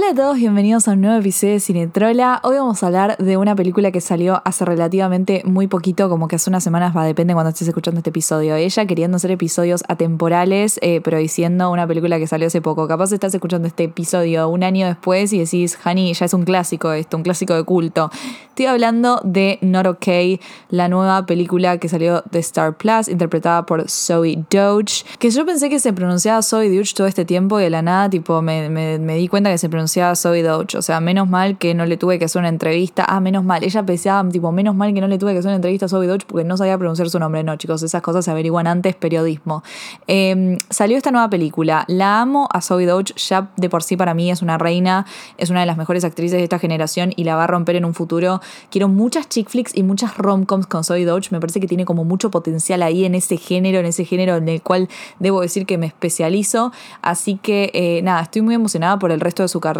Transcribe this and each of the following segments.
Hola a todos, bienvenidos a un nuevo episodio de Cinetrola. Hoy vamos a hablar de una película que salió hace relativamente muy poquito, como que hace unas semanas, va, depende cuando estés escuchando este episodio. Ella queriendo hacer episodios atemporales, eh, pero diciendo una película que salió hace poco. Capaz estás escuchando este episodio un año después y decís, Hani, ya es un clásico esto, un clásico de culto. Estoy hablando de Not Okay, la nueva película que salió de Star Plus, interpretada por Zoe Doge, que yo pensé que se pronunciaba Zoe Doge todo este tiempo y de la nada, tipo, me, me- me di cuenta que se pronunciaba Zoe Doge. O sea, menos mal que no le tuve que hacer una entrevista. Ah, menos mal. Ella pensaba, tipo, menos mal que no le tuve que hacer una entrevista a Zoe Doge porque no sabía pronunciar su nombre. No, chicos, esas cosas se averiguan antes, periodismo. Eh, salió esta nueva película. La amo a Zoe Doge, ya de por sí para mí es una reina, es una de las mejores actrices de esta generación y la va a romper en un futuro. Quiero muchas chick flicks y muchas rom-coms con Zoe Doge. Me parece que tiene como mucho potencial ahí en ese género, en ese género en el cual debo decir que me especializo. Así que eh, nada, estoy muy emocionada por el resto de su carrera.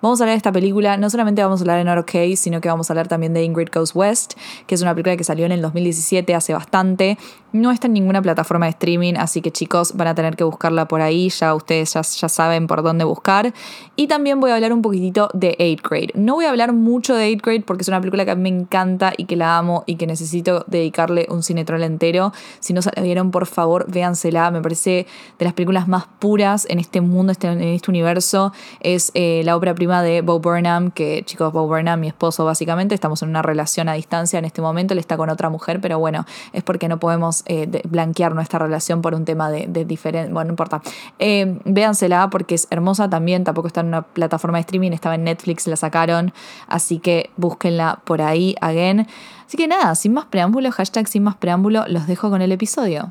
Vamos a hablar de esta película, no solamente vamos a hablar de Not Okay, sino que vamos a hablar también de Ingrid Goes West, que es una película que salió en el 2017, hace bastante. No está en ninguna plataforma de streaming, así que chicos van a tener que buscarla por ahí, ya ustedes ya, saben por dónde buscar. Y también voy a hablar un poquitito de 8th Grade. No voy a hablar mucho de 8th Grade porque es una película que a mí me encanta y que la amo y que necesito dedicarle un cinetrol entero. Si no se la vieron, por favor, véansela. Me parece de las películas más puras en este mundo, este- en este universo. Es eh, la obra prima de Bo Burnham, que chicos, Bo Burnham, mi esposo básicamente, estamos en una relación a distancia en este momento, él está con otra mujer, pero bueno, es porque no podemos eh, blanquear nuestra relación por un tema de, de diferente, bueno, no importa. Eh, véansela porque es hermosa también, tampoco está en una plataforma de streaming, estaba en Netflix, la sacaron, así que búsquenla por ahí, again. Así que nada, sin más preámbulo, hashtag sin más preámbulo, los dejo con el episodio.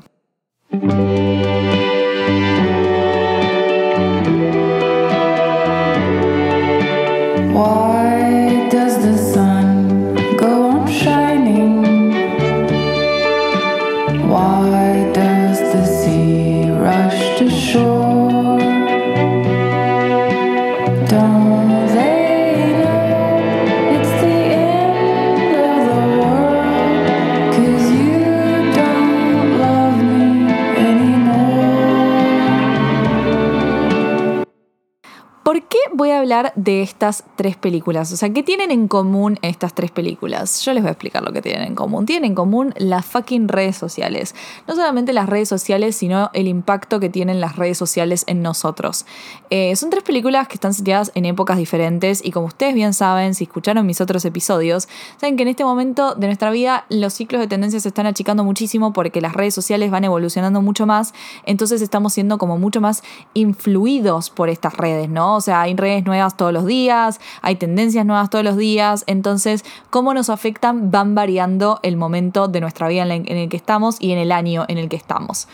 ¿Por qué voy a hablar de estas tres películas? O sea, ¿qué tienen en común estas tres películas? Yo les voy a explicar lo que tienen en común. Tienen en común las fucking redes sociales. No solamente las redes sociales, sino el impacto que tienen las redes sociales en nosotros. Eh, son tres películas que están situadas en épocas diferentes y como ustedes bien saben, si escucharon mis otros episodios, saben que en este momento de nuestra vida los ciclos de tendencias se están achicando muchísimo porque las redes sociales van evolucionando mucho más, entonces estamos siendo como mucho más influidos por estas redes, ¿no? Sea, hay redes nuevas todos los días, hay tendencias nuevas todos los días, entonces cómo nos afectan van variando el momento de nuestra vida en el que estamos y en el año en el que estamos.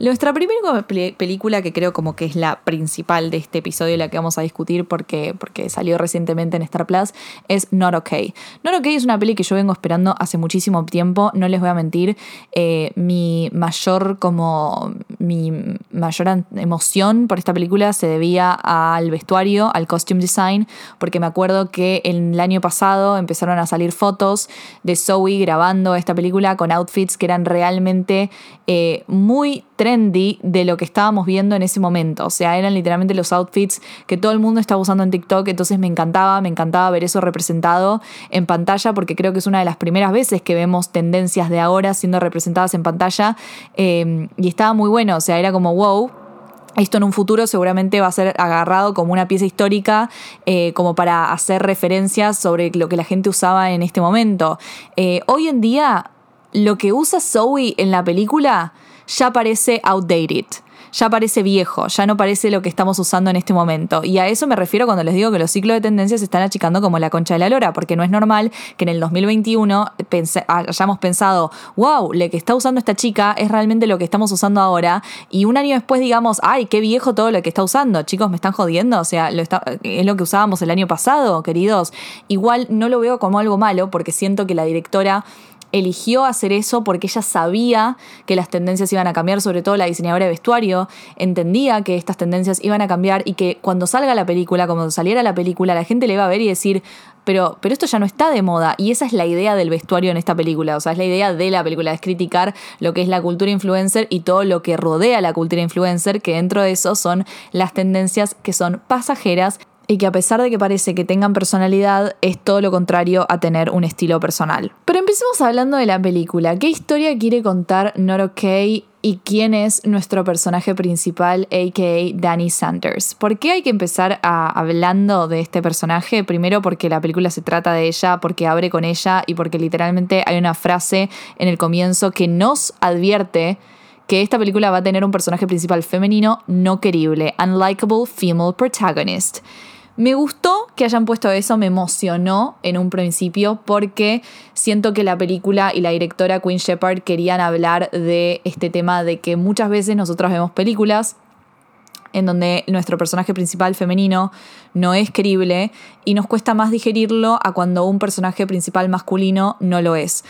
Nuestra primera pe- película, que creo como que es la principal de este episodio, la que vamos a discutir porque, porque salió recientemente en Star Plus, es Not Okay. Not Okay es una peli que yo vengo esperando hace muchísimo tiempo, no les voy a mentir. eh, mi mayor, como, mi mayor emoción por esta película se debía al vestuario, al costume design, porque me acuerdo que el año pasado empezaron a salir fotos de Zoe grabando esta película con outfits que eran realmente eh, muy trendy de lo que estábamos viendo en ese momento. O sea, eran literalmente los outfits que todo el mundo estaba usando en TikTok. Entonces me encantaba, me encantaba ver eso representado en pantalla porque creo que es una de las primeras veces que vemos tendencias de ahora siendo representadas en pantalla. Eh, y estaba muy bueno, o sea, era como wow. Esto en un futuro seguramente va a ser agarrado como una pieza histórica, eh, como para hacer referencias sobre lo que la gente usaba en este momento. Eh, hoy en día, lo que usa Zoe en la película ya parece outdated. ya parece viejo, ya no parece lo que estamos usando en este momento. Y a eso me refiero cuando les digo que los ciclos de tendencias se están achicando como la concha de la lora, porque no es normal que en el 2021 pense- hayamos pensado, wow, lo que está usando esta chica es realmente lo que estamos usando ahora, y un año después digamos, ay, qué viejo todo lo que está usando, chicos, me están jodiendo, o sea, es lo que usábamos el año pasado, queridos. Igual no lo veo como algo malo, porque siento que la directora eligió hacer eso porque ella sabía que las tendencias iban a cambiar, sobre todo la diseñadora de vestuario, entendía que estas tendencias iban a cambiar y que cuando salga la película, cuando saliera la película, la gente le iba a ver y decir, pero, pero esto ya no está de moda. Y esa es la idea del vestuario en esta película. O sea, es la idea de la película, es criticar lo que es la cultura influencer y todo lo que rodea la cultura influencer, que dentro de eso son las tendencias que son pasajeras y que a pesar de que parece que tengan personalidad, es todo lo contrario a tener un estilo personal. Pero empecemos hablando de la película. ¿Qué historia quiere contar Not Okay y quién es nuestro personaje principal, a.k.a. Danny Sanders. ¿Por qué hay que empezar a, hablando de este personaje? Primero porque la película se trata de ella, porque abre con ella y porque literalmente hay una frase en el comienzo que nos advierte que esta película va a tener un personaje principal femenino no querible, unlikable female protagonist. Me gustó que hayan puesto eso, me emocionó en un principio porque siento que la película y la directora Queen Shepard querían hablar de este tema de que muchas veces nosotros vemos películas en donde nuestro personaje principal femenino no es creíble y nos cuesta más digerirlo a cuando un personaje principal masculino no lo es.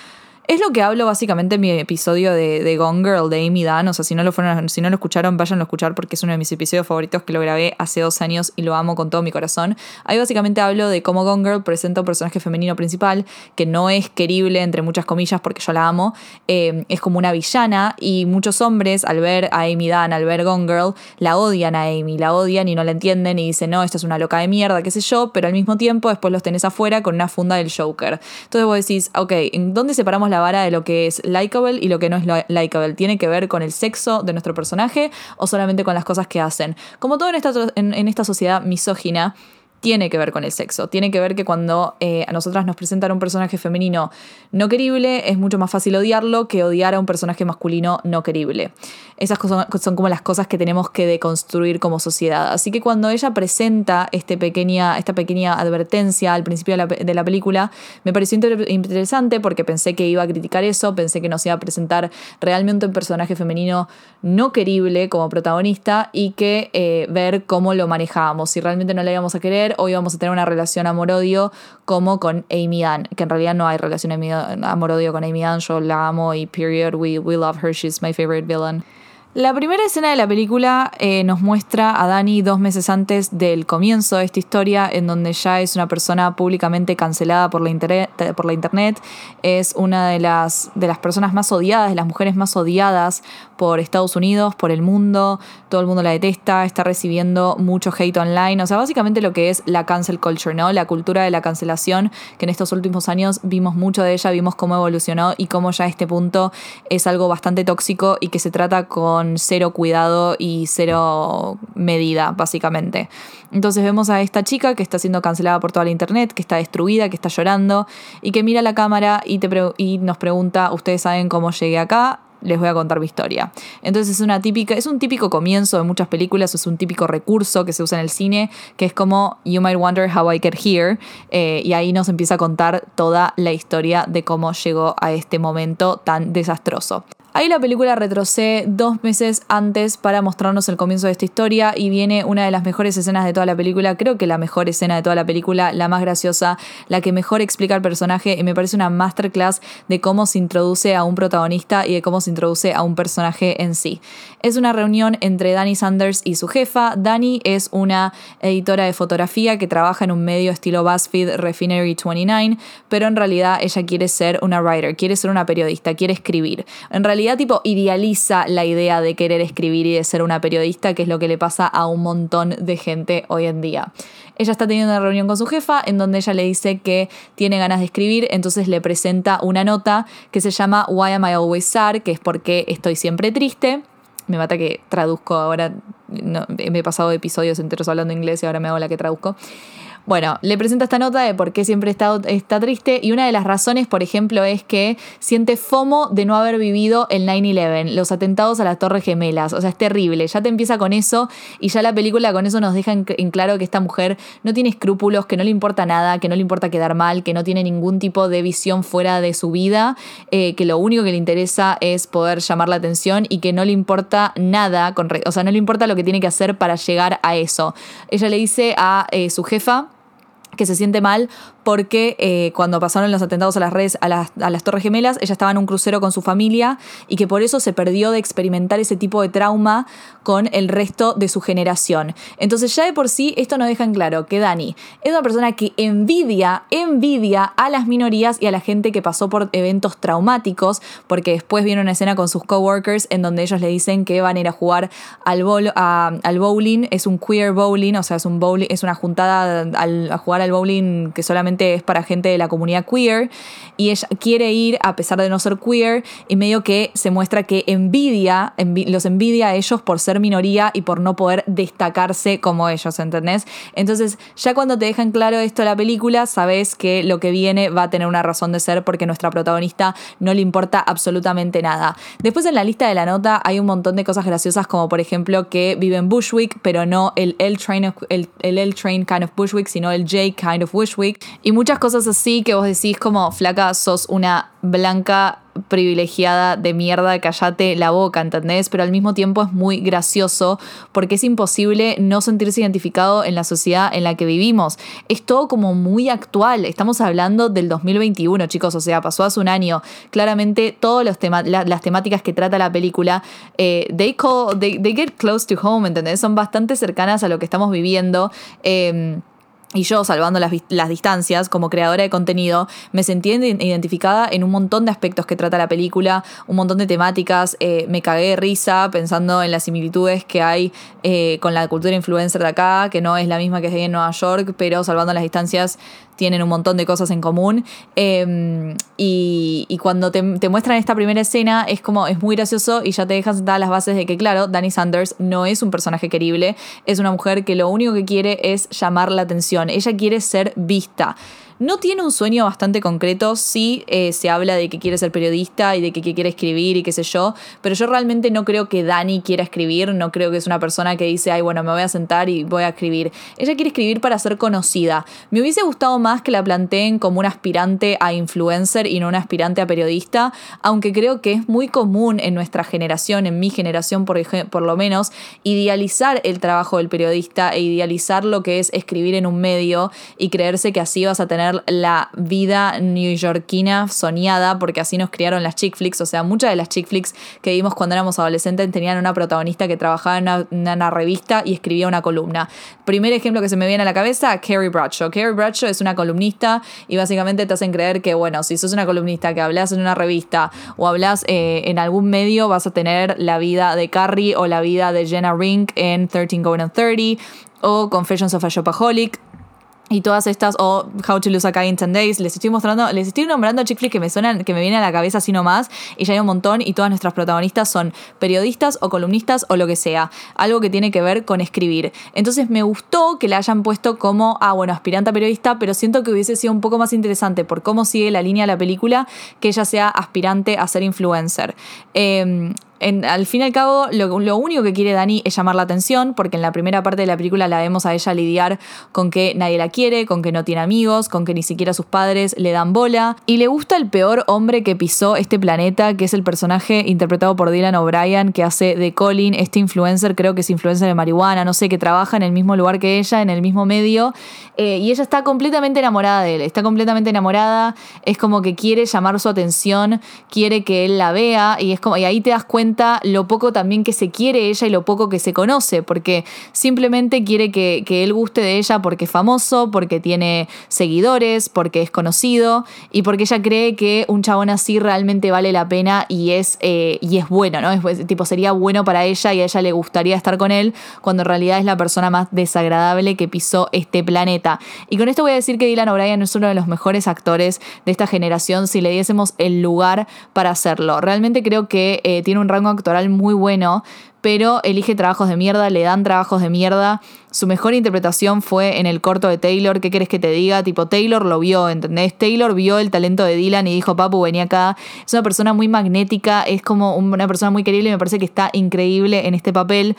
Es lo que hablo básicamente en mi episodio de, Gone Girl de Amy Dunn. O sea, si no, lo fueron, si no lo escucharon, vayan a escuchar porque es uno de mis episodios favoritos que lo grabé hace dos años y lo amo con todo mi corazón. Ahí básicamente hablo de cómo Gone Girl presenta un personaje femenino principal que no es querible, entre muchas comillas, porque yo la amo. Eh, es como una villana y muchos hombres, al ver a Amy Dunn, al ver Gone Girl, la odian a Amy, la odian y no la entienden y dicen, no, esta es una loca de mierda, qué sé yo, pero al mismo tiempo después los tenés afuera con una funda del Joker. Entonces vos decís, ok, ¿en dónde separamos la vara de lo que es likable y lo que no es likable. ¿Tiene que ver con el sexo de nuestro personaje o solamente con las cosas que hacen? Como todo en esta, en esta sociedad misógina, tiene que ver con el sexo. Tiene que ver que cuando eh, a nosotras nos presentan un personaje femenino no querible, es mucho más fácil odiarlo que odiar a un personaje masculino no querible. Esas cosas son como las cosas que tenemos que deconstruir como sociedad. Así que cuando ella presenta este pequeña, esta pequeña advertencia al principio de la, la película, me pareció interesante porque pensé que iba a criticar eso, pensé que nos iba a presentar realmente un personaje femenino no querible como protagonista y que eh, ver cómo lo manejábamos. Si realmente no le íbamos a querer o íbamos a tener una relación amor-odio como con Amy Dunn, que en realidad no hay relación amor-odio con Amy Dunn, yo la amo y period, we, we love her, she's my favorite villain. La primera escena de la película eh, nos muestra a Dani dos meses antes del comienzo de esta historia, en donde ya es una persona públicamente cancelada por la, internet, por la internet. Es una de las, de las personas más odiadas, de las mujeres más odiadas por Estados Unidos, por el mundo. Todo el mundo la detesta, está recibiendo mucho hate online. O sea, básicamente lo que es la cancel culture, ¿no? La cultura de la cancelación, que en estos últimos años vimos mucho de ella, vimos cómo evolucionó y cómo ya a este punto es algo bastante tóxico y que se trata con cero cuidado y cero medida, básicamente. Entonces vemos a esta chica que está siendo cancelada por toda la internet, que está destruida, que está llorando y que mira la cámara y, te y nos pregunta, ¿ustedes saben cómo llegué acá? les voy a contar mi historia. Entonces es una típica, es un típico comienzo de muchas películas, es un típico recurso que se usa en el cine, que es como You might wonder how I get here, eh, y ahí nos empieza a contar toda la historia de cómo llegó a este momento tan desastroso. Ahí la película retrocede dos meses antes para mostrarnos el comienzo de esta historia y viene una de las mejores escenas de toda la película, creo que la mejor escena de toda la película, la más graciosa, la que mejor explica el personaje y me parece una masterclass de cómo se introduce a un protagonista y de cómo se introduce a un personaje en sí. Es una reunión entre Dani Sanders y su jefa. Dani es una editora de fotografía que trabaja en un medio estilo BuzzFeed Refinery 29, pero en realidad ella quiere ser una writer, quiere ser una periodista, quiere escribir. En realidad tipo idealiza la idea de querer escribir y de ser una periodista, que es lo que le pasa a un montón de gente hoy en día. Ella está teniendo una reunión con su jefa en donde ella le dice que tiene ganas de escribir, entonces le presenta una nota que se llama Why Am I Always Sad, que es porque estoy siempre triste. Me mata que traduzco ahora, me he pasado episodios enteros hablando inglés y ahora me hago la que traduzco. Bueno, le presenta esta nota de por qué siempre está, triste y una de las razones, por ejemplo, es que siente FOMO de no haber vivido el 9-11, los atentados a las Torres Gemelas. O sea, es terrible. Ya te empieza con eso y ya la película con eso nos deja en, claro que esta mujer no tiene escrúpulos, que no le importa nada, que no le importa quedar mal, que no tiene ningún tipo de visión fuera de su vida, eh, que lo único que le interesa es poder llamar la atención y que no le importa nada, con o sea, no le importa lo que tiene que hacer para llegar a eso. Ella le dice a eh, su jefa, que se siente mal porque eh, cuando pasaron los atentados a las redes, a las, a las Torres Gemelas, ella estaba en un crucero con su familia y que por eso se perdió de experimentar ese tipo de trauma con el resto de su generación. Entonces ya de por sí esto nos deja en claro que Dani es una persona que envidia, envidia a las minorías y a la gente que pasó por eventos traumáticos, porque después viene una escena con sus coworkers en donde ellos le dicen que van a ir a jugar al, bol- a- al bowling, es un queer bowling, o sea, es un bowling, es una juntada a jugar al bowling que solamente es para gente de la comunidad queer y ella quiere ir a pesar de no ser queer y medio que se muestra que envidia, envi- los envidia a ellos por ser minoría y por no poder destacarse como ellos, ¿entendés? Entonces ya cuando te dejan claro esto la película, sabes que lo que viene va a tener una razón de ser porque nuestra protagonista no le importa absolutamente nada. Después en la lista de la nota hay un montón de cosas graciosas como por ejemplo que vive en Bushwick, pero no el L-Train of- el, el L-Train kind of Bushwick, sino el J kind of Bushwick. Y muchas cosas así que vos decís como, flaca, sos una blanca privilegiada de mierda, callate la boca, ¿entendés? Pero al mismo tiempo es muy gracioso porque es imposible no sentirse identificado en la sociedad en la que vivimos. Es todo como muy actual. Estamos hablando del 2021, chicos, o sea, pasó hace un año. Claramente, todas las temáticas que trata la película, eh, they, call, they, they get close to home, ¿entendés? Son bastante cercanas a lo que estamos viviendo. Em, y yo, salvando las, las distancias, como creadora de contenido, me sentí iden- identificada en un montón de aspectos que trata la película, un montón de temáticas. eh, me cagué de risa pensando en las similitudes que hay eh, con la cultura influencer de acá, que no es la misma que hay en Nueva York, pero salvando las distancias tienen un montón de cosas en común. Eh, y, y cuando te, muestran esta primera escena, es como, es muy gracioso y ya te dejan sentadas las bases de que, claro, Dani Sanders no es un personaje querible, es una mujer que lo único que quiere es llamar la atención, ella quiere ser vista. No tiene un sueño bastante concreto, sí eh, se habla de que quiere ser periodista y de que, quiere escribir y qué sé yo, pero yo realmente no creo que Dani quiera escribir, no creo que es una persona que dice, ay, bueno, me voy a sentar y voy a escribir. Ella quiere escribir para ser conocida. Me hubiese gustado más que la planteen como un aspirante a influencer y no un aspirante a periodista, aunque creo que es muy común en nuestra generación, en mi generación por, por lo menos, idealizar el trabajo del periodista e idealizar lo que es escribir en un medio y creerse que así vas a tener la vida neoyorquina soñada, porque así nos criaron las chick flicks, o sea, muchas de las chick flicks que vimos cuando éramos adolescentes tenían una protagonista que trabajaba en una, en una revista y escribía una columna. Primer ejemplo que se me viene a la cabeza, Carrie Bradshaw. Carrie Bradshaw es una columnista y básicamente te hacen creer que, bueno, si sos una columnista que hablas en una revista o hablas eh, en algún medio, vas a tener la vida de Carrie o la vida de Jenna Rink en 13 Going on 30 o Confessions of a Shopaholic. Y todas estas, o How to Lose a Guy in 10 Days, les estoy mostrando, les estoy nombrando chick flicks que me suenan, que me vienen a la cabeza así nomás, y ya hay un montón, y todas nuestras protagonistas son periodistas o columnistas o lo que sea, algo que tiene que ver con escribir. Entonces me gustó que la hayan puesto como, ah, bueno, aspirante a periodista, pero siento que hubiese sido un poco más interesante por cómo sigue la línea de la película, que ella sea aspirante a ser influencer. Eh, al fin y al cabo, lo, lo único que quiere Dani es llamar la atención, porque en la primera parte de la película la vemos a ella lidiar con que nadie la quiere, con que no tiene amigos, con que ni siquiera sus padres le dan bola, y le gusta el peor hombre que pisó este planeta, que es el personaje interpretado por Dylan O'Brien, que hace de Colin, este influencer, creo que es influencer de marihuana, no sé, que trabaja en el mismo lugar que ella, en el mismo medio, eh, y ella está completamente enamorada de él, está completamente enamorada, es como que quiere llamar su atención, quiere que él la vea, y es como, y ahí te das cuenta lo poco también que se quiere ella y lo poco que se conoce, porque simplemente quiere que, que él guste de ella porque es famoso, porque tiene seguidores, porque es conocido, y porque ella cree que un chabón así realmente vale la pena y es, eh, y es bueno, ¿no? Es, tipo, sería bueno para ella y a ella le gustaría estar con él, cuando en realidad es la persona más desagradable que pisó este planeta. Y con esto voy a decir que Dylan O'Brien es uno de los mejores actores de esta generación si le diésemos el lugar para hacerlo. Realmente creo que eh, tiene un rango actoral muy bueno, pero elige trabajos de mierda, le dan trabajos de mierda. Su mejor interpretación fue en el corto de Taylor. ¿Qué querés que te diga? Tipo, Taylor lo vio, ¿entendés? Taylor vio el talento de Dylan y dijo, Papu, vení acá. Es una persona muy magnética, es como una persona muy querible y me parece que está increíble en este papel.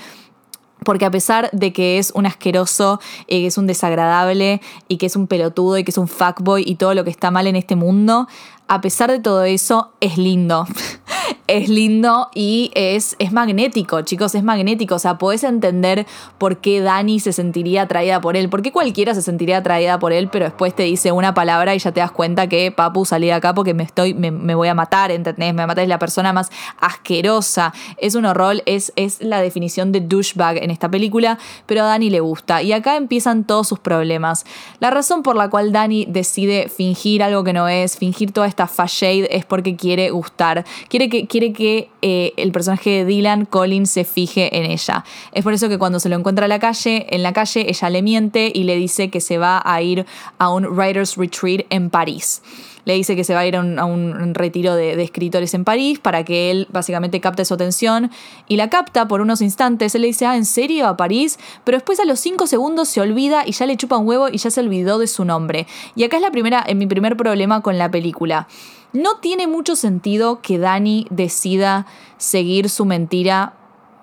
Porque a pesar de que es un asqueroso, eh, que es un desagradable y que es un pelotudo y que es un fuckboy y todo lo que está mal en este mundo, a pesar de todo eso, es lindo. es lindo y es, es magnético, chicos, es magnético. O sea, podés entender por qué Dani se sentiría atraída por él, por qué cualquiera se sentiría atraída por él, pero después te dice una palabra y ya te das cuenta que, papu, salí de acá porque me estoy, me, voy a matar, ¿entendés? Me matar, es la persona más asquerosa. Es un horror, es, es la definición de douchebag en esta película, pero a Dani le gusta. Y acá empiezan todos sus problemas. La razón por la cual Dani decide fingir algo que no es, fingir toda esta fashade, es porque quiere gustar. Quiere que quiere que eh, el personaje de Dylan Collins se fije en ella. Es por eso que cuando se lo encuentra en la calle, en la calle ella le miente y le dice que se va a ir a un writers retreat en París le dice que se va a ir a un, retiro de, escritores en París para que él básicamente capte su atención y la capta por unos instantes. Él le dice, ah, ¿en serio? ¿A París? Pero después a los cinco segundos se olvida y ya le chupa un huevo y ya se olvidó de su nombre. Y acá es la primera, en mi primer problema con la película. No tiene mucho sentido que Dani decida seguir su mentira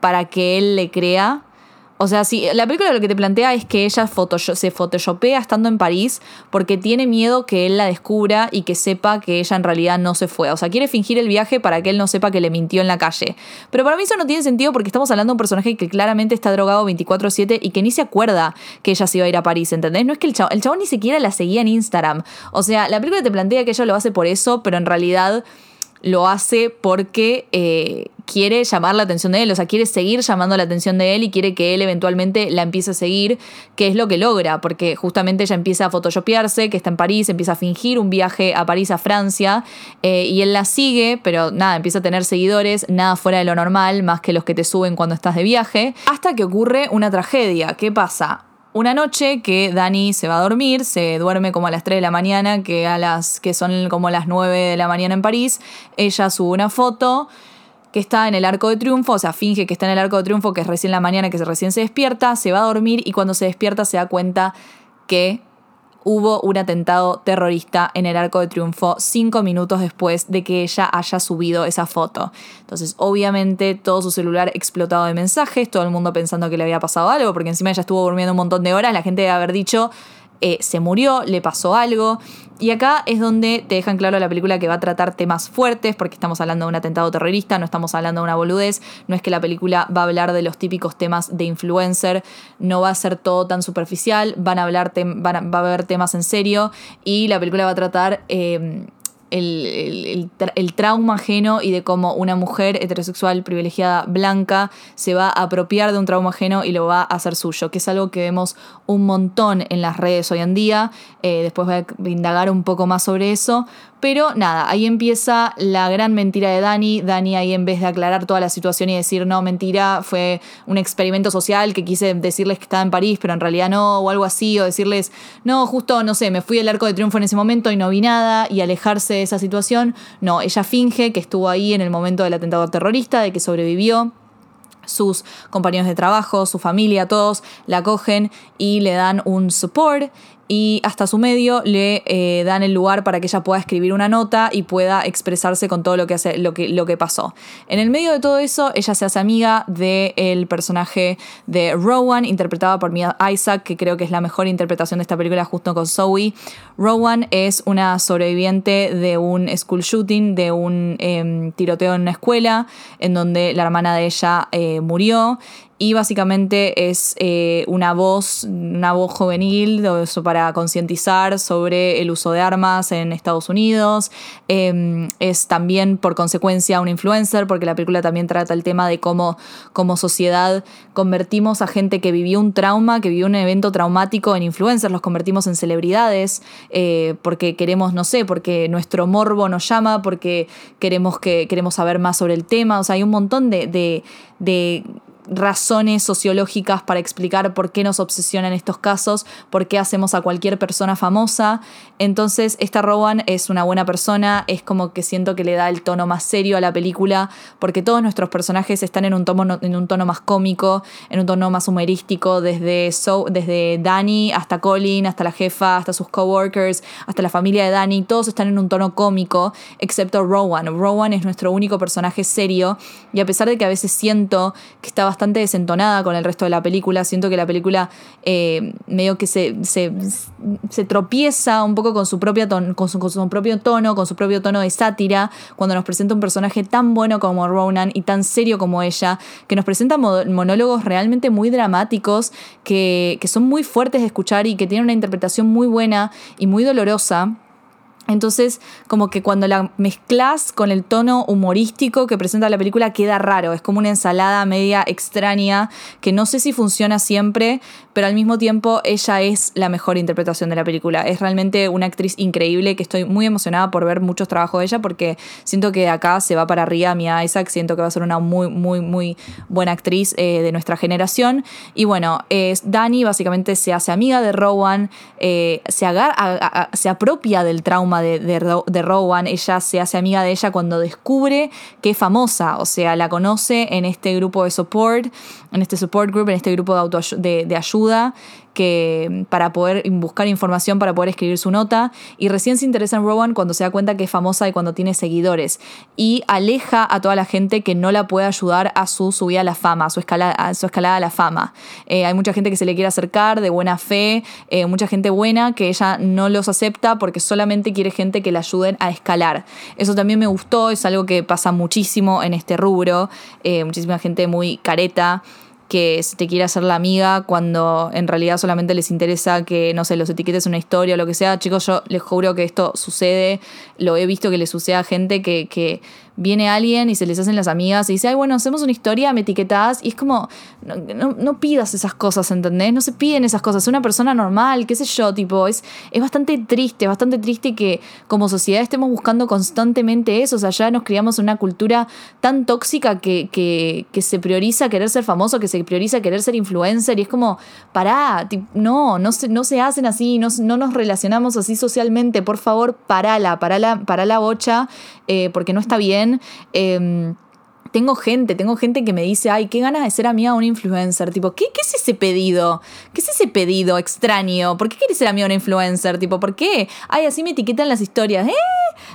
para que él le crea o sea, si la película lo que te plantea es que ella se photoshopea estando en París porque tiene miedo que él la descubra y que sepa que ella en realidad no se fue. O sea, quiere fingir el viaje para que él no sepa que le mintió en la calle. Pero para mí eso no tiene sentido porque estamos hablando de un personaje que claramente está drogado 24/7 y que ni se acuerda que ella se iba a ir a París, ¿entendés? No es que el chavo, el chavo ni siquiera la seguía en Instagram. O sea, la película te plantea que ella lo hace por eso, pero en realidad lo hace porque eh, quiere llamar la atención de él, o sea, quiere seguir llamando la atención de él y quiere que él eventualmente la empiece a seguir, que es lo que logra, porque justamente ella empieza a photoshopearse, que está en París, empieza a fingir un viaje a París, a Francia, eh, y él la sigue, pero nada, empieza a tener seguidores, nada fuera de lo normal, más que los que te suben cuando estás de viaje, hasta que ocurre una tragedia. ¿Qué pasa? Una noche que Dani se va a dormir, se duerme como a las 3 de la mañana, que, a las, que son como las 9 de la mañana en París, ella sube una foto que está en el arco de triunfo, o sea, finge que está en el arco de triunfo, que es recién la mañana, que recién se despierta, se va a dormir y cuando se despierta se da cuenta que hubo un atentado terrorista en el Arco de Triunfo cinco minutos después de que ella haya subido esa foto. Entonces, obviamente, todo su celular explotado de mensajes, todo el mundo pensando que le había pasado algo, porque encima ella estuvo durmiendo un montón de horas, la gente debe haber dicho, eh, se murió, le pasó algo. Y acá es donde te dejan claro la película que va a tratar temas fuertes, porque estamos hablando de un atentado terrorista, no estamos hablando de una boludez, no es que la película va a hablar de los típicos temas de influencer, no va a ser todo tan superficial, van a hablar va a haber temas en serio y la película va a tratar... Eh, el, trauma ajeno y de cómo una mujer heterosexual privilegiada blanca se va a apropiar de un trauma ajeno y lo va a hacer suyo, que es algo que vemos un montón en las redes hoy en día. Eh, después voy a indagar un poco más sobre eso, pero nada, ahí empieza la gran mentira de Dani. Dani ahí en vez de aclarar toda la situación y decir, no, mentira, fue un experimento social que quise decirles que estaba en París, pero en realidad no, o algo así, o decirles, no, justo, no sé, me fui al arco de triunfo en ese momento y no vi nada, y alejarse de esa situación. No, ella finge que estuvo ahí en el momento del atentado terrorista, de que sobrevivió sus compañeros de trabajo, su familia, todos la cogen y le dan un support y hasta su medio le eh, dan el lugar para que ella pueda escribir una nota y pueda expresarse con todo lo que, hace, lo que, lo que pasó. En el medio de todo eso, ella se hace amiga del personaje de Rowan, interpretada por Mia Isaac, que creo que es la mejor interpretación de esta película junto con Zoe. Rowan es una sobreviviente de un school shooting, de un em, tiroteo en una escuela, en donde la hermana de ella eh, murió y básicamente es eh, una voz, una voz juvenil para concientizar sobre el uso de armas en Estados Unidos. Em, es también por consecuencia un influencer, porque la película también trata el tema de cómo como sociedad convertimos a gente que vivió un trauma, que vivió un evento traumático en influencers, los convertimos en celebridades, eh, porque queremos, no sé, porque nuestro morbo nos llama, porque queremos, que, queremos saber más sobre el tema. O sea, hay un montón de, de, de razones sociológicas para explicar por qué nos obsesionan estos casos, por qué hacemos a cualquier persona famosa. Entonces, esta Rowan es una buena persona, es como que siento que le da el tono más serio a la película, porque todos nuestros personajes están en un tono, en un tono más cómico, en un tono más humorístico, desde, so, desde Dani hasta Colin, hasta la jefa, hasta sus coworkers, hasta la familia de Dani, todos están en un tono cómico, excepto Rowan. Rowan es nuestro único personaje serio, y a pesar de que a veces siento que está bastante desentonada con el resto de la película. Siento que la película eh, medio que se, se, tropieza un poco con su, propia con, su, con su propio tono, con su propio tono de sátira, cuando nos presenta un personaje tan bueno como Ronan y tan serio como ella, que nos presenta mo- monólogos realmente muy dramáticos, que, que son muy fuertes de escuchar y que tienen una interpretación muy buena y muy dolorosa. Entonces, como que cuando la mezclas con el tono humorístico que presenta la película, queda raro. Es como una ensalada media extraña que no sé si funciona siempre, pero al mismo tiempo ella es la mejor interpretación de la película. Es realmente una actriz increíble que estoy muy emocionada por ver muchos trabajos de ella porque siento que acá se va para arriba Mia Isaac. Siento que va a ser una muy, muy, muy buena actriz eh, de nuestra generación. Y bueno, es Dani básicamente se hace amiga de Rowan, eh, se, agar- se apropia del trauma de, de, Ro- de Rowan. Ella se hace amiga de ella cuando descubre que es famosa. O sea, la conoce en este grupo de support, en este support group, en este grupo de, de, de ayuda que para poder buscar información para poder escribir su nota y recién se interesa en Rowan cuando se da cuenta que es famosa y cuando tiene seguidores y aleja a toda la gente que no la puede ayudar a su subida a la fama, a su escalada a, su escalada a la fama. Eh, hay mucha gente que se le quiere acercar de buena fe, eh, mucha gente buena que ella no los acepta porque solamente quiere gente que la ayuden a escalar. Eso también me gustó, es algo que pasa muchísimo en este rubro, eh, muchísima gente muy careta que se te quiere hacer la amiga cuando en realidad solamente les interesa que, no sé, los etiquetes una historia o lo que sea. Chicos, yo les juro que esto sucede, lo he visto que le sucede a gente que, que viene alguien y se les hacen las amigas y dice, ay, bueno, hacemos una historia, me etiquetás. Y es como, no, no- pidas esas cosas, ¿entendés? No se piden esas cosas. Una persona normal, qué sé yo, tipo, es, es bastante triste, bastante triste que como sociedad estemos buscando constantemente eso. O sea, ya nos criamos una cultura tan tóxica que, que, que se prioriza querer ser famoso, que se prioriza querer ser influencer. Y es como, pará, no, no se, no se hacen así, no, no nos relacionamos así socialmente. Por favor, parala, parala, pará la bocha, eh, porque no está bien. Em, tengo gente, tengo gente que me dice, ay, qué ganas de ser amiga de un influencer. Tipo, ¿qué, qué es ese pedido? ¿Qué es ese pedido extraño? ¿Por qué quieres ser amiga de un influencer? Tipo, ¿por qué? Ay, así me etiquetan las historias. ¿Eh?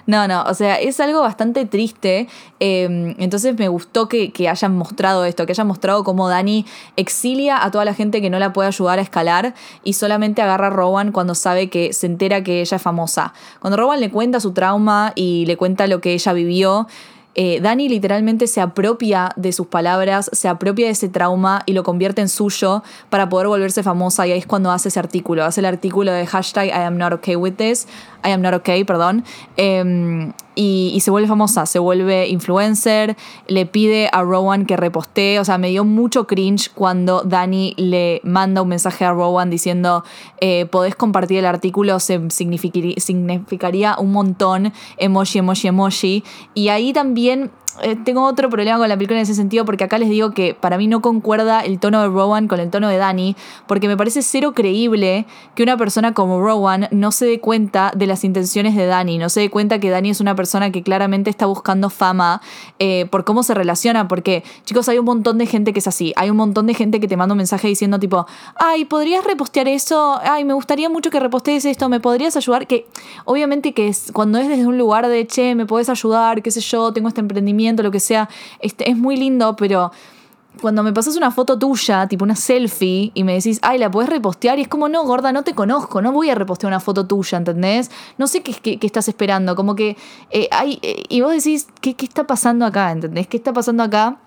No, no, o sea, es algo bastante triste. Eh, entonces me gustó que, que hayan mostrado esto, que hayan mostrado cómo Dani exilia a toda la gente que no la puede ayudar a escalar y solamente agarra a Rowan cuando sabe que se entera que ella es famosa. Cuando Rowan le cuenta su trauma y le cuenta lo que ella vivió, eh, Dani literalmente se apropia de sus palabras, se apropia de ese trauma y lo convierte en suyo para poder volverse famosa. Y ahí es cuando hace ese artículo. Hace el artículo de hashtag I am not okay with this. I am not okay, perdón. Eh, y, se vuelve famosa, se vuelve influencer. Le pide a Rowan que repostee. O sea, me dio mucho cringe cuando Dani le manda un mensaje a Rowan diciendo: eh, Podés compartir el artículo, se significaría, significaría un montón. Emoji, emoji, emoji. Y ahí también eh, tengo otro problema con la película en ese sentido porque acá les digo que para mí no concuerda el tono de Rowan con el tono de Dani porque me parece cero creíble que una persona como Rowan no se dé cuenta de las intenciones de Dani, no se dé cuenta que Dani es una persona que claramente está buscando fama eh, por cómo se relaciona, porque chicos hay un montón de gente que es así, hay un montón de gente que te manda un mensaje diciendo tipo, ay, ¿podrías repostear eso? Ay, me gustaría mucho que repostees esto, ¿me podrías ayudar? Que obviamente que es, cuando es desde un lugar de, che, me podés ayudar, qué sé yo, tengo este emprendimiento, lo que sea, este, es muy lindo, pero cuando me pasas una foto tuya, tipo una selfie, y me decís, ay, la podés repostear, y es como, no, gorda, no te conozco, no voy a repostear una foto tuya, ¿entendés? No sé qué, qué- qué estás esperando, como que eh, hay, eh, y vos decís, ¿qué, ¿qué está pasando acá? ¿Entendés? ¿Qué está pasando acá?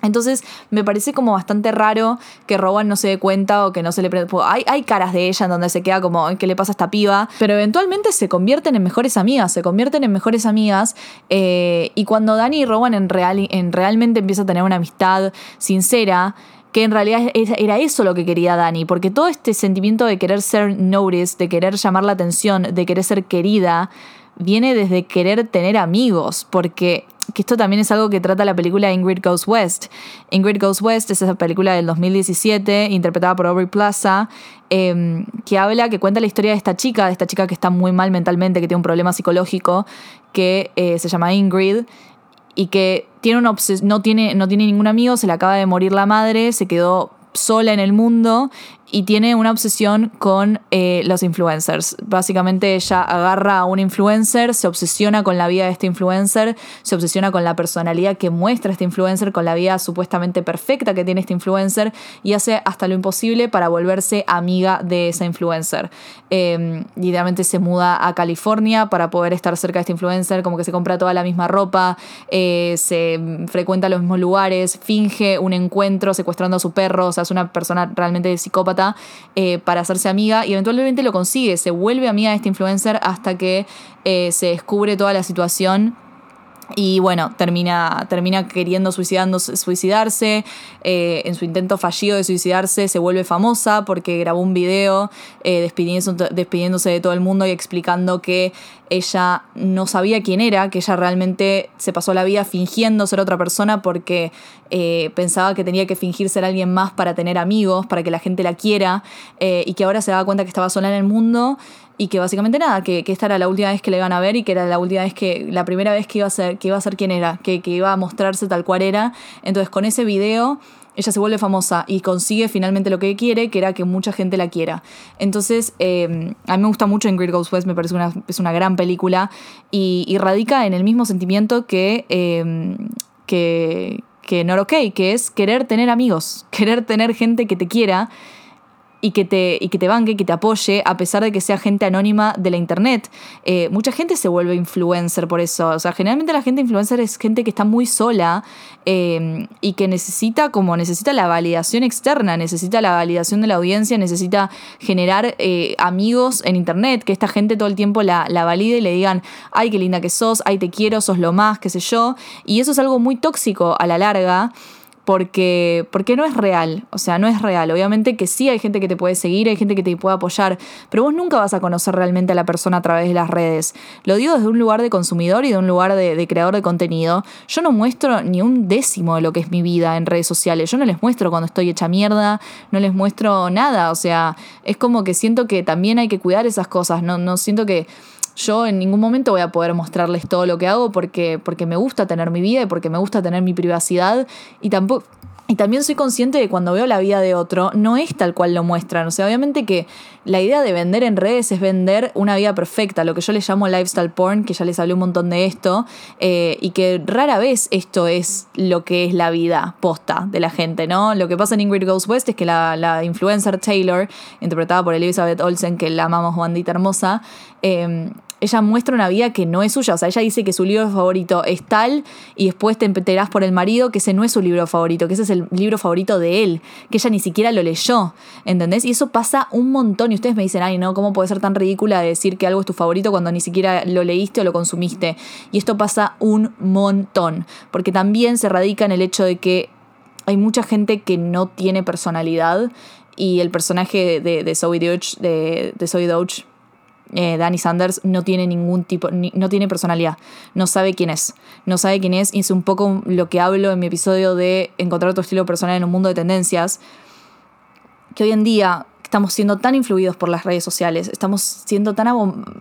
Entonces me parece como bastante raro que Rowan no se dé cuenta o que no se le... pre- Hay, hay caras de ella en donde se queda como, ¿qué le pasa a esta piba? Pero eventualmente se convierten en mejores amigas, se convierten en mejores amigas eh, y cuando Dani y Rowan en, real, en realmente empieza a tener una amistad sincera, que en realidad era eso lo que quería Dani, porque todo este sentimiento de querer ser noticed, de querer llamar la atención, de querer ser querida, viene desde querer tener amigos, porque que esto también es algo que trata la película Ingrid Goes West. Ingrid Goes West es esa película del 2017, interpretada por Aubrey Plaza, eh, que habla, que cuenta la historia de esta chica, de esta chica que está muy mal mentalmente, que tiene un problema psicológico, que eh, se llama Ingrid y que tiene una no, tiene, no tiene ningún amigo, se le acaba de morir la madre, se quedó sola en el mundo y tiene una obsesión con eh, los influencers. Básicamente ella agarra a un influencer, se obsesiona con la vida de este influencer, se obsesiona con la personalidad que muestra este influencer, con la vida supuestamente perfecta que tiene este influencer y hace hasta lo imposible para volverse amiga de esa influencer. Eh, se muda a California para poder estar cerca de este influencer, como que se compra toda la misma ropa, eh, se frecuenta los mismos lugares, finge un encuentro secuestrando a su perro, sea, es una persona realmente psicópata eh, para hacerse amiga y eventualmente lo consigue, se vuelve amiga de este influencer hasta que eh, se descubre toda la situación. Y bueno, termina, termina queriendo suicidarse. Eh, en su intento fallido de suicidarse, se vuelve famosa porque grabó un video despidiéndose, despidiéndose de todo el mundo y explicando que ella no sabía quién era, que ella realmente se pasó la vida fingiendo ser otra persona porque eh, pensaba que tenía que fingir ser alguien más para tener amigos, para que la gente la quiera, eh, y que ahora se daba cuenta que estaba sola en el mundo y que básicamente nada, que, esta era la última vez que le iban a ver y que era la última vez que, la primera vez que iba a ser, que iba a ser quién era, que, que iba a mostrarse tal cual era. Entonces con ese video ella se vuelve famosa y consigue finalmente lo que quiere, que era que mucha gente la quiera. Entonces, em, a mí me gusta mucho Ingrid Goes West, me parece una, es una gran película y, radica en el mismo sentimiento que, eh, que, que Not que es querer tener amigos, querer tener gente que te quiera y que, te, y que te banque, que te apoye, a pesar de que sea gente anónima de la internet. Eh, mucha gente se vuelve influencer por eso. O sea, generalmente la gente influencer es gente que está muy sola eh, y que necesita, como necesita la validación externa, necesita la validación de la audiencia, necesita generar eh, amigos en internet, que esta gente todo el tiempo la, la valide y le digan, ay, qué linda que sos, ay, te quiero, sos lo más, qué sé yo. Y eso es algo muy tóxico a la larga porque, porque no es real, o sea, no es real. Obviamente que sí hay gente que te puede seguir, hay gente que te puede apoyar, pero vos nunca vas a conocer realmente a la persona a través de las redes. Lo digo desde un lugar de consumidor y de un lugar de, creador de contenido. Yo no muestro ni un décimo de lo que es mi vida en redes sociales. Yo no les muestro cuando estoy hecha mierda, no les muestro nada. O sea, es como que siento que también hay que cuidar esas cosas. No, no siento que yo en ningún momento voy a poder mostrarles todo lo que hago porque, porque me gusta tener mi vida y porque me gusta tener mi privacidad y tampoco... Y también soy consciente de que cuando veo la vida de otro, no es tal cual lo muestran. O sea, obviamente que la idea de vender en redes es vender una vida perfecta, lo que yo le llamo lifestyle porn, que ya les hablé un montón de esto, eh, y que rara vez esto es lo que es la vida posta de la gente, ¿no? Lo que pasa en Ingrid Goes West es que la, la influencer Taylor, interpretada por Elizabeth Olsen, que la amamos bandita hermosa, eh, ella muestra una vida que no es suya. O sea, ella dice que su libro favorito es tal y después te enterás por el marido que ese no es su libro favorito, que ese es el libro favorito de él, que ella ni siquiera lo leyó. ¿Entendés? Y eso pasa un montón. Y ustedes me dicen, ay, no, ¿cómo puede ser tan ridícula de decir que algo es tu favorito cuando ni siquiera lo leíste o lo consumiste? Y esto pasa un montón. Porque también se radica en el hecho de que hay mucha gente que no tiene personalidad y el personaje de, Zoe Deutsch, de, de Zoe Deutsch eh, Danny Sanders no tiene ningún tipo, no tiene personalidad, no sabe quién es, no sabe quién es y es un poco lo que hablo en mi episodio de encontrar tu estilo personal en un mundo de tendencias, que hoy en día estamos siendo tan influidos por las redes sociales, estamos siendo tan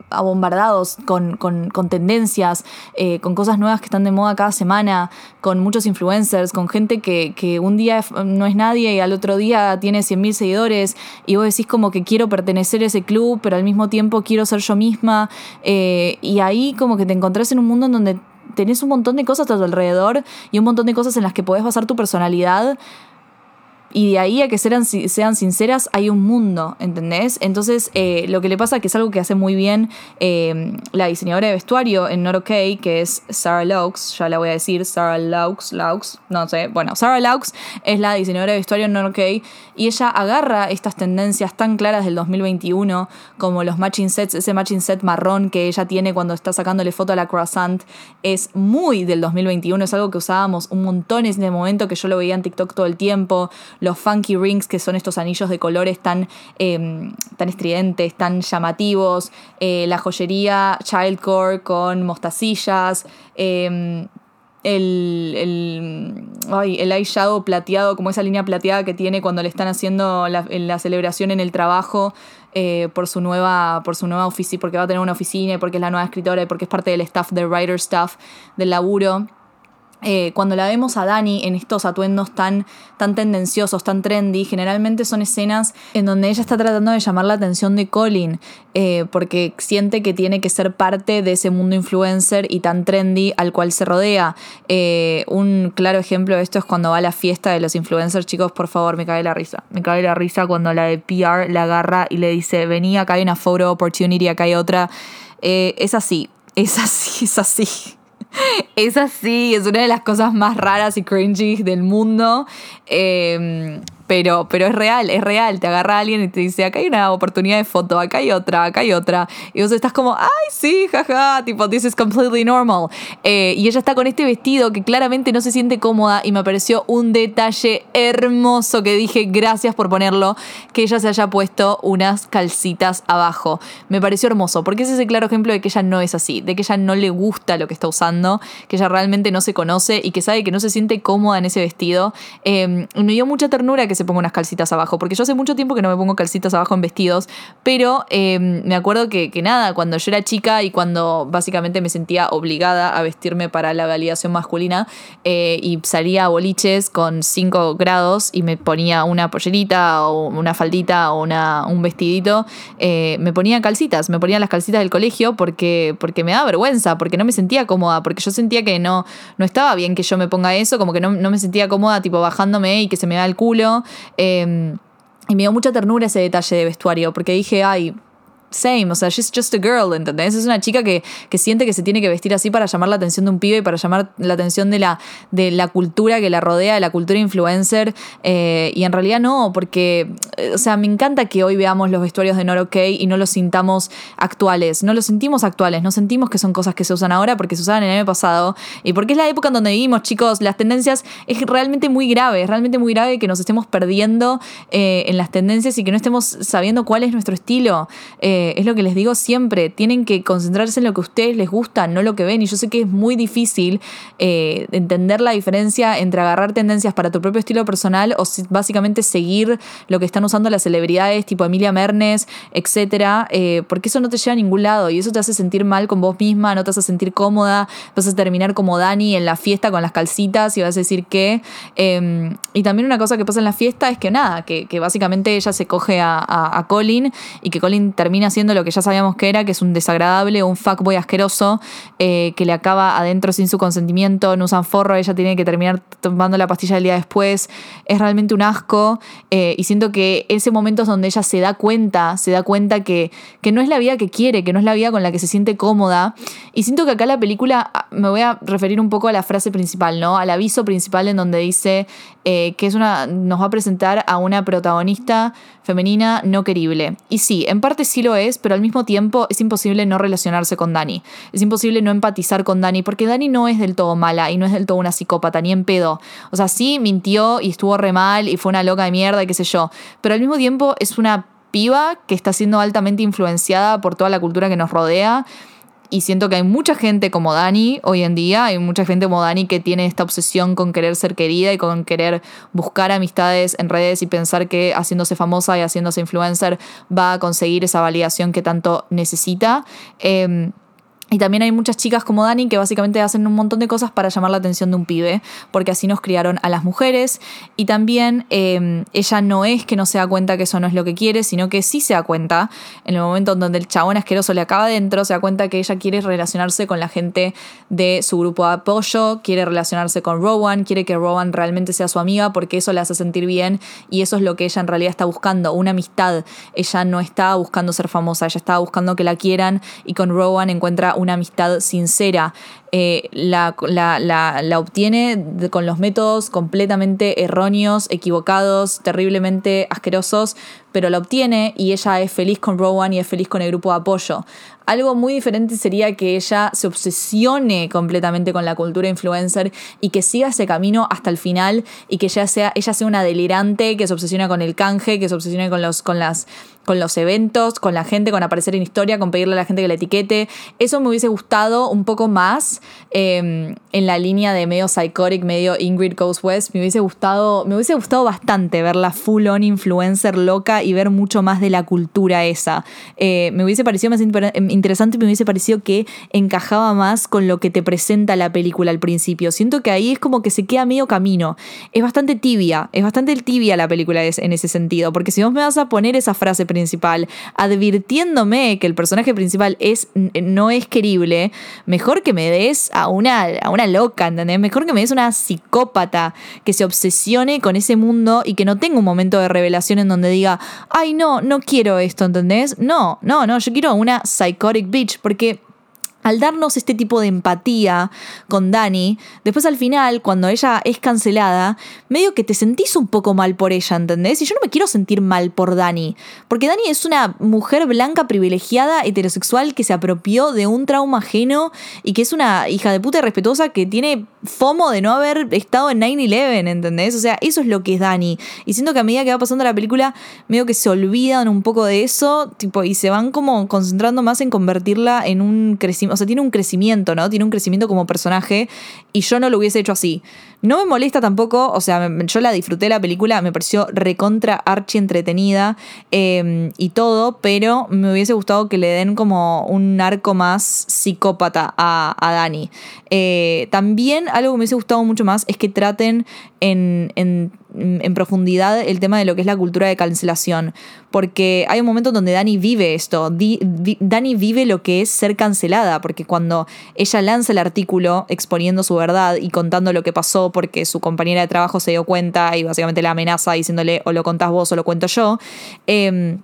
abombardados con, con, tendencias, eh, con cosas nuevas que están de moda cada semana, con muchos influencers, con gente que, que un día no es nadie y al otro día tiene 100.000 seguidores y vos decís como que quiero pertenecer a ese club, pero al mismo tiempo quiero ser yo misma eh, y ahí como que te encontrás en un mundo en donde tenés un montón de cosas a tu alrededor y un montón de cosas en las que podés basar tu personalidad y de ahí a que sean, sean sinceras hay un mundo, ¿entendés? Entonces, eh, lo que le pasa que es algo que hace muy bien eh, la diseñadora de vestuario en Not OK, que es Sarah Laux, ya la voy a decir, Sarah Laux, Laux, no sé, bueno, Sarah Laux es la diseñadora de vestuario en Not OK, y ella agarra estas tendencias tan claras del 2021, como los matching sets, ese matching set marrón que ella tiene cuando está sacándole foto a la croissant, es muy del 2021, es algo que usábamos un montón en ese momento, que yo lo veía en TikTok todo el tiempo, los funky rings, que son estos anillos de colores tan, em, tan estridentes, tan llamativos, eh, la joyería childcore con mostacillas, em, el, el, ay, el eyeshadow plateado, como esa línea plateada que tiene cuando le están haciendo la, la celebración en el trabajo eh, por su nueva, por su nueva oficina, porque va a tener una oficina, porque es la nueva escritora y porque es parte del staff, del writer staff, del laburo. Eh, cuando la vemos a Dani en estos atuendos tan, tan tendenciosos, tan trendy, generalmente son escenas en donde ella está tratando de llamar la atención de Colin, eh, porque siente que tiene que ser parte de ese mundo influencer y tan trendy al cual se rodea. Eh, un claro ejemplo de esto es cuando va a la fiesta de los influencers, chicos, por favor, me cae la risa. Me cae la risa cuando la de PR la agarra y le dice, vení, acá hay una photo opportunity, acá hay otra. es así, es así, es así. Es así, es una de las cosas más raras y cringy del mundo. Eh, pero, pero es real, es real. Te agarra alguien y te dice, acá hay una oportunidad de foto, acá hay otra, acá hay otra. Y vos estás como, ay, sí, jaja, tipo, this is completely normal. Eh, y ella está con este vestido que claramente no se siente cómoda y me pareció un detalle hermoso que dije, gracias por ponerlo, que ella se haya puesto unas calcitas abajo. Me pareció hermoso, porque ese es el claro ejemplo de que ella no es así, de que ella no le gusta lo que está usando, que ella realmente no se conoce y que sabe que no se siente cómoda en ese vestido. Eh, me dio mucha ternura que se ponga unas calcitas abajo, porque yo hace mucho tiempo que no me pongo calcitas abajo en vestidos, pero em, me acuerdo que, nada, cuando yo era chica y cuando básicamente me sentía obligada a vestirme para la validación masculina eh, y salía a boliches con 5 grados y me ponía una pollerita o una faldita o una, un vestidito, eh, me ponía calcitas, me ponía las calcitas del colegio porque, porque me daba vergüenza, porque no me sentía cómoda, porque yo sentía que no, no estaba bien que yo me ponga eso, como que no, no me sentía cómoda tipo bajándome y que se me da el culo. Em, y me dio mucha ternura ese detalle de vestuario, porque dije, ay, same, o sea, she's just a girl, ¿entendés? Es una chica que, que, siente que se tiene que vestir así para llamar la atención de un pibe y para llamar la atención de la, de la cultura que la rodea, de la cultura influencer. Eh, y en realidad no, porque, eh, o sea, me encanta que hoy veamos los vestuarios de Not Okay y no los sintamos actuales. No los sentimos actuales, no sentimos que son cosas que se usan ahora porque se usaban en el año pasado. Y porque es la época en donde vivimos, chicos, las tendencias es realmente muy grave, es realmente muy grave que nos estemos perdiendo eh, en las tendencias y que no estemos sabiendo cuál es nuestro estilo. Es lo que les digo siempre, tienen que concentrarse en lo que a ustedes les gusta, no lo que ven. Y yo sé que es muy difícil eh, entender la diferencia entre agarrar tendencias para tu propio estilo personal o básicamente seguir lo que están usando las celebridades tipo Emilia Mernes, etcétera, eh, porque eso no te lleva a ningún lado y eso te hace sentir mal con vos misma, no te hace sentir cómoda, vas a terminar como Dani en la fiesta con las calcitas y vas a decir que. Em, y también una cosa que pasa en la fiesta es que nada, que, básicamente ella se coge a, a Colin y que Colin termina haciendo lo que ya sabíamos que era, que es un desagradable, un fuckboy asqueroso, eh, que le acaba adentro sin su consentimiento, no usan forro, ella tiene que terminar tomando la pastilla el día después, es realmente un asco, eh, y siento que ese momento es donde ella se da cuenta, se da cuenta que, que no es la vida que quiere, que no es la vida con la que se siente cómoda, y siento que acá la película, ah, me voy a referir un poco a la frase principal, ¿no? Al aviso principal en donde dice eh, que es una, nos va a presentar a una protagonista femenina no querible. Y sí, en parte sí lo es, pero al mismo tiempo es imposible no relacionarse con Dani. Es imposible no empatizar con Dani, porque Dani no es del todo mala y no es del todo una psicópata, ni en pedo. O sea, sí mintió y estuvo re mal y fue una loca de mierda y qué sé yo, pero al mismo tiempo es una piba que está siendo altamente influenciada por toda la cultura que nos rodea y siento que hay mucha gente como Dani hoy en día, hay mucha gente como Dani que tiene esta obsesión con querer ser querida y con querer buscar amistades en redes y pensar que haciéndose famosa y haciéndose influencer va a conseguir esa validación que tanto necesita. Em, y también hay muchas chicas como Dani que básicamente hacen un montón de cosas para llamar la atención de un pibe, porque así nos criaron a las mujeres. Y también em, ella no es que no se da cuenta que eso no es lo que quiere, sino que sí se da cuenta, en el momento en donde el chabón asqueroso le acaba dentro, se da cuenta que ella quiere relacionarse con la gente de su grupo de apoyo, quiere relacionarse con Rowan, quiere que Rowan realmente sea su amiga, porque eso le hace sentir bien y eso es lo que ella en realidad está buscando, una amistad. Ella no está buscando ser famosa, ella está buscando que la quieran y con Rowan encuentra una amistad sincera. Eh, la, obtiene con los métodos completamente erróneos, equivocados, terriblemente asquerosos, pero la obtiene y ella es feliz con Rowan y es feliz con el grupo de apoyo. Algo muy diferente sería que ella se obsesione completamente con la cultura influencer y que siga ese camino hasta el final y que ella sea, ella sea una delirante que se obsesiona con el canje, que se obsesione con los, con las con los eventos, con la gente, con aparecer en historia, con pedirle a la gente que la etiquete. Eso me hubiese gustado un poco más eh, en la línea de medio psychotic, medio Ingrid Goes West. Me hubiese gustado, me hubiese gustado bastante ver la full on influencer loca y ver mucho más de la cultura esa. Eh, me hubiese parecido más interesante, me hubiese parecido que encajaba más con lo que te presenta la película al principio. Siento que ahí es como que se queda medio camino. Es bastante tibia, es bastante tibia la película en ese sentido, porque si vos me vas a poner esa frase principal advirtiéndome que el personaje principal es, no es querible, mejor que me des a una, a una loca, ¿entendés? Mejor que me des una psicópata que se obsesione con ese mundo y que no tenga un momento de revelación en donde diga, ay no, no quiero esto, ¿entendés? No, no, no, yo quiero una psychotic bitch, porque al darnos este tipo de empatía con Dani, después al final, cuando ella es cancelada, medio que te sentís un poco mal por ella, ¿entendés? Y yo no me quiero sentir mal por Dani, porque Dani es una mujer blanca privilegiada, heterosexual, que se apropió de un trauma ajeno y que es una hija de puta respetuosa que tiene FOMO de no haber estado en 9-11, ¿entendés? O sea, eso es lo que es Dani. Y siento que a medida que va pasando la película, medio que se olvidan un poco de eso, tipo, y se van como concentrando más en convertirla en un crecimiento o sea, tiene un crecimiento, ¿no? Tiene un crecimiento como personaje y yo no lo hubiese hecho así. No me molesta tampoco, o sea, yo la disfruté la película, me pareció recontra archi entretenida em, y todo, pero me hubiese gustado que le den como un arco más psicópata a, a Dani. Eh, también algo que me hubiese gustado mucho más es que traten en, en, en, profundidad el tema de lo que es la cultura de cancelación. Porque hay un momento donde Dani vive esto. Dani vive lo que es ser cancelada. Porque cuando ella lanza el artículo exponiendo su verdad y contando lo que pasó porque su compañera de trabajo se dio cuenta y básicamente la amenaza diciéndole o lo contás vos o lo cuento yo. Eh,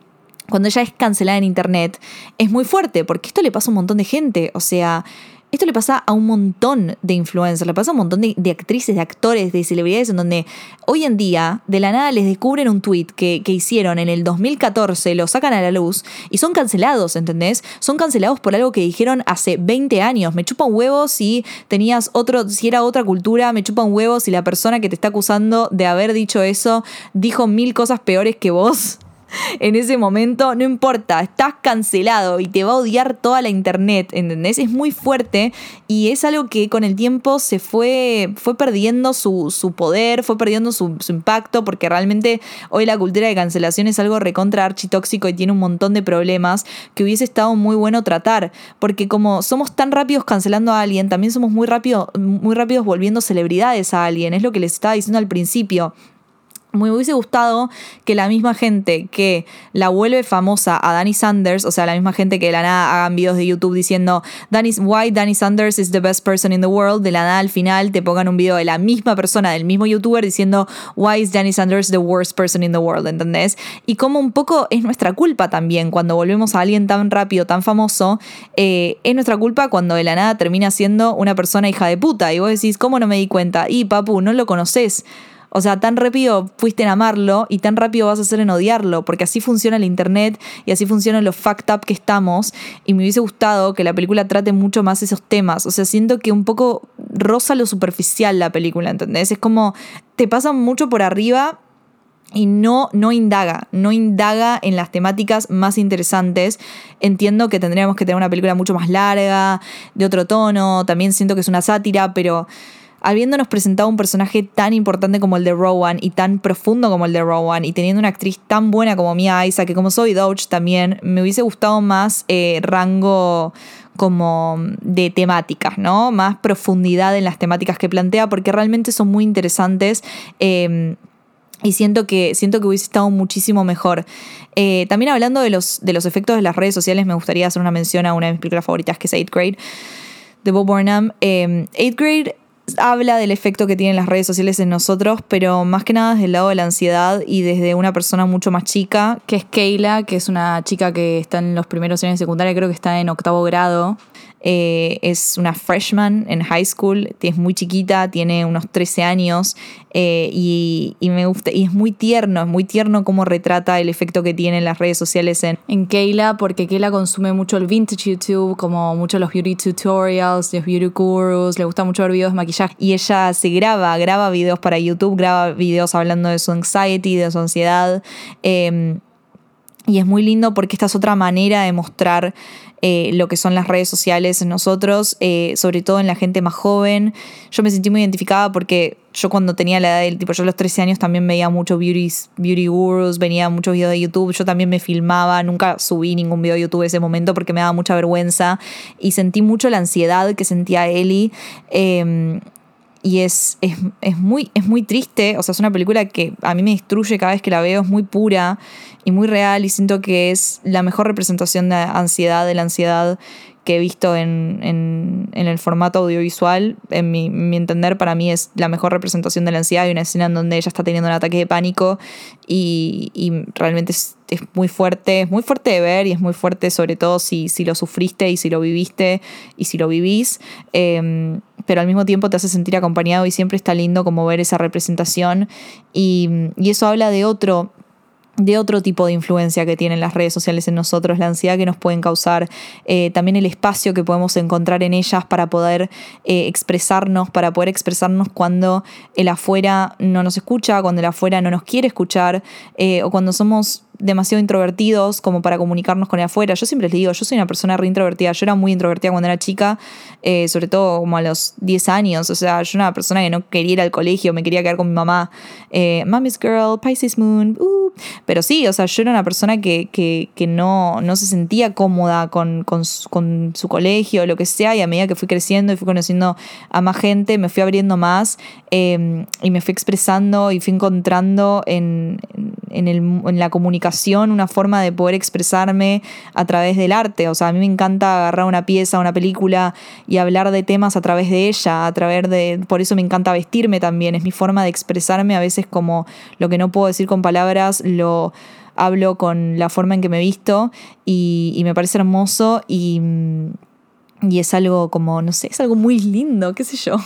cuando ella es cancelada en internet, es muy fuerte, porque esto le pasa a un montón de gente. O sea, esto le pasa a un montón de influencers, le pasa a un montón de, actrices, de actores, de celebridades, en donde hoy en día de la nada les descubren un tweet que, hicieron en el 2014, lo sacan a la luz y son cancelados, ¿entendés? Son cancelados por algo que dijeron hace 20 años. Me chupa un huevo si tenías otro, si era otra cultura, me chupa un huevo si la persona que te está acusando de haber dicho eso dijo mil cosas peores que vos en ese momento, no importa, estás cancelado y te va a odiar toda la internet, ¿entendés? Es muy fuerte y es algo que con el tiempo se fue, fue perdiendo su, poder, fue perdiendo su, impacto, porque realmente hoy la cultura de cancelación es algo recontra architóxico y tiene un montón de problemas que hubiese estado muy bueno tratar, porque como somos tan rápidos cancelando a alguien, también somos muy, rápido, muy rápidos volviendo celebridades a alguien, es lo que les estaba diciendo al principio. Me hubiese gustado que la misma gente que la vuelve famosa a Danny Sanders, o sea, la misma gente que de la nada hagan videos de YouTube diciendo why Danny Sanders is the best person in the world, de la nada al final te pongan un video de la misma persona, del mismo youtuber diciendo why is Danny Sanders the worst person in the world, ¿entendés? Y como un poco es nuestra culpa también cuando volvemos a alguien tan rápido, tan famoso, eh, es nuestra culpa cuando de la nada termina siendo una persona hija de puta y vos decís, ¿cómo no me di cuenta? Y papu, no lo conoces. O sea, tan rápido fuiste en amarlo y tan rápido vas a ser en odiarlo, porque así funciona el Internet y así funcionan los fucked up que estamos. Y me hubiese gustado que la película trate mucho más esos temas. O sea, siento que un poco roza lo superficial la película, ¿entendés? Es como, te pasa mucho por arriba y no, no indaga, no indaga en las temáticas más interesantes. Entiendo que tendríamos que tener una película mucho más larga, de otro tono, también siento que es una sátira, pero habiéndonos presentado un personaje tan importante como el de Rowan y tan profundo como el de Rowan y teniendo una actriz tan buena como Mia Isa, que como soy Doge también, me hubiese gustado más eh, rango como de temáticas, ¿no? Más profundidad en las temáticas que plantea, porque realmente son muy interesantes. Em, y siento que, siento que hubiese estado muchísimo mejor. Eh, también hablando de los, de los efectos de las redes sociales, me gustaría hacer una mención a una de mis películas favoritas, que es 8th Grade, de Bob Burnham. 8th em, Grade habla del efecto que tienen las redes sociales en nosotros, pero más que nada desde el lado de la ansiedad y desde una persona mucho más chica, que es Kayla, que es una chica que está en los primeros años de secundaria, creo que está en octavo grado, eh, es una freshman en high school, es muy chiquita, tiene unos 13 años eh, y, me gusta, y es muy tierno, es muy tierno cómo retrata el efecto que tienen las redes sociales en, en Kayla, porque Kayla consume mucho el vintage YouTube, como mucho los beauty tutorials, los beauty gurus, le gusta mucho ver videos de maquillaje y ella se graba, graba videos para YouTube, graba videos hablando de su anxiety, de su ansiedad. Em, y es muy lindo porque esta es otra manera de mostrar eh, lo que son las redes sociales en nosotros, eh, sobre todo en la gente más joven. Yo me sentí muy identificada porque yo cuando tenía la edad del tipo, yo a los 13 años también veía mucho beauty, beauty gurus, venía muchos videos de YouTube, yo también me filmaba, nunca subí ningún video de YouTube ese momento porque me daba mucha vergüenza y sentí mucho la ansiedad que sentía Ellie. Em, y es, es, muy, es muy triste, o sea, es una película que a mí me destruye cada vez que la veo, es muy pura y muy real y siento que es la mejor representación de ansiedad, de la ansiedad que he visto en, en, el formato audiovisual, en mi, mi, entender, para mí es la mejor representación de la ansiedad. Hay una escena en donde ella está teniendo un ataque de pánico y, y realmente es, es, muy fuerte, es muy fuerte de ver y es muy fuerte sobre todo si, si lo sufriste y si lo viviste y si lo vivís. Eh, pero al mismo tiempo te hace sentir acompañado y siempre está lindo como ver esa representación y, y eso habla de otro de otro tipo de influencia que tienen las redes sociales en nosotros, la ansiedad que nos pueden causar, eh, también el espacio que podemos encontrar en ellas para poder eh, expresarnos, para poder expresarnos cuando el afuera no nos escucha, cuando el afuera no nos quiere escuchar eh, o cuando somos demasiado introvertidos como para comunicarnos con el afuera. Yo siempre les digo, yo soy una persona re introvertida. Yo era muy introvertida cuando era chica, eh, sobre todo como a los 10 años. O sea, yo era una persona que no quería ir al colegio, me quería quedar con mi mamá. Eh, Mommy's Girl, Pisces Moon. Uh. Pero sí, o sea, yo era una persona que, que, que no, no se sentía cómoda con, con, con su colegio lo que sea. Y a medida que fui creciendo y fui conociendo a más gente, me fui abriendo más eh, y me fui expresando y fui encontrando en, en, el, en la comunicación una forma de poder expresarme a través del arte. O sea, a mí me encanta agarrar una pieza, una película y hablar de temas a través de ella, a través de... Por eso me encanta vestirme también, es mi forma de expresarme a veces como lo que no puedo decir con palabras, lo hablo con la forma en que me visto y, y me parece hermoso y, y es algo como, no sé, es algo muy lindo, qué sé yo.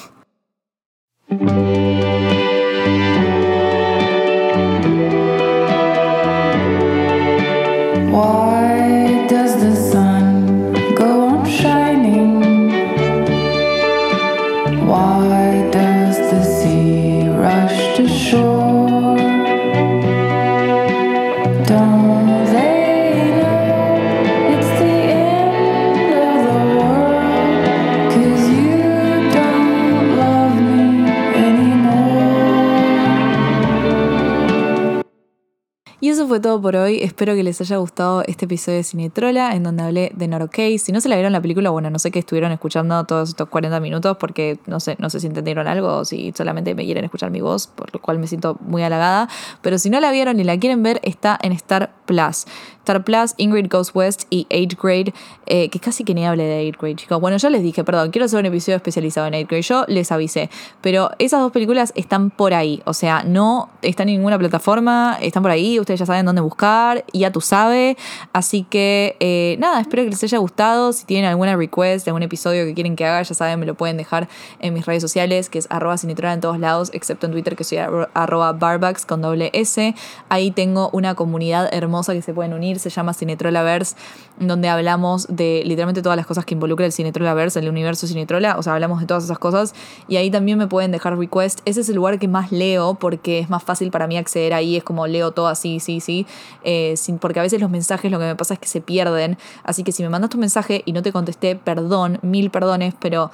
Eso fue todo por hoy. Espero que les haya gustado este episodio de Cinetrola, en donde hablé de Norocase. Si no se la vieron la película, bueno, no sé qué estuvieron escuchando todos estos 40 minutos, porque no sé, no sé si entendieron algo o si solamente me quieren escuchar mi voz, por lo cual me siento muy halagada. Pero si no la vieron y la quieren ver, está en Star Plus. Star Plus, Ingrid Goes West y 8 Grade, eh, que casi que ni hable de 8 Grade, chicos. Bueno, ya les dije, perdón, quiero hacer un episodio especializado en 8 Grade. Yo les avisé, pero esas dos películas están por ahí. O sea, no están en ninguna plataforma, están por ahí, ustedes ya saben dónde buscar, ya tú sabes. Así que, eh, nada, espero que les haya gustado. Si tienen alguna request algún episodio que quieren que haga, ya saben, me lo pueden dejar en mis redes sociales, que es arroba cinetrola en todos lados, excepto en Twitter, que soy arro- arroba barbucks con doble S. Ahí tengo una comunidad hermosa que se pueden unir, se llama Cinetrolaverse, donde hablamos de literalmente todas las cosas que involucra el Cinetrolaverse, el universo Cinetrola, o sea, hablamos de todas esas cosas. Y ahí también me pueden dejar request. Ese es el lugar que más leo porque es más fácil para mí acceder ahí, es como leo todo así, sí, sí. Eh, sin, porque a veces los mensajes lo que me pasa es que se pierden. Así que si me mandas tu mensaje y no te contesté, perdón, mil perdones, pero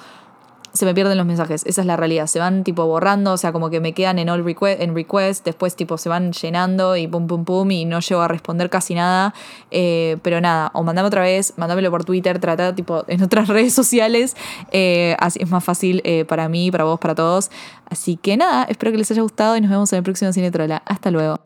se me pierden los mensajes, esa es la realidad, se van tipo borrando, o sea, como que me quedan en all request, en request, después tipo se van llenando y pum pum pum y no llego a responder casi nada, Eh, pero nada, o mandame otra vez, mándamelo por Twitter, trata tipo en otras redes sociales, eh, así es más fácil eh, para mí, para vos, para todos, así que nada, espero que les haya gustado y nos vemos en el próximo Cine Trola, hasta luego.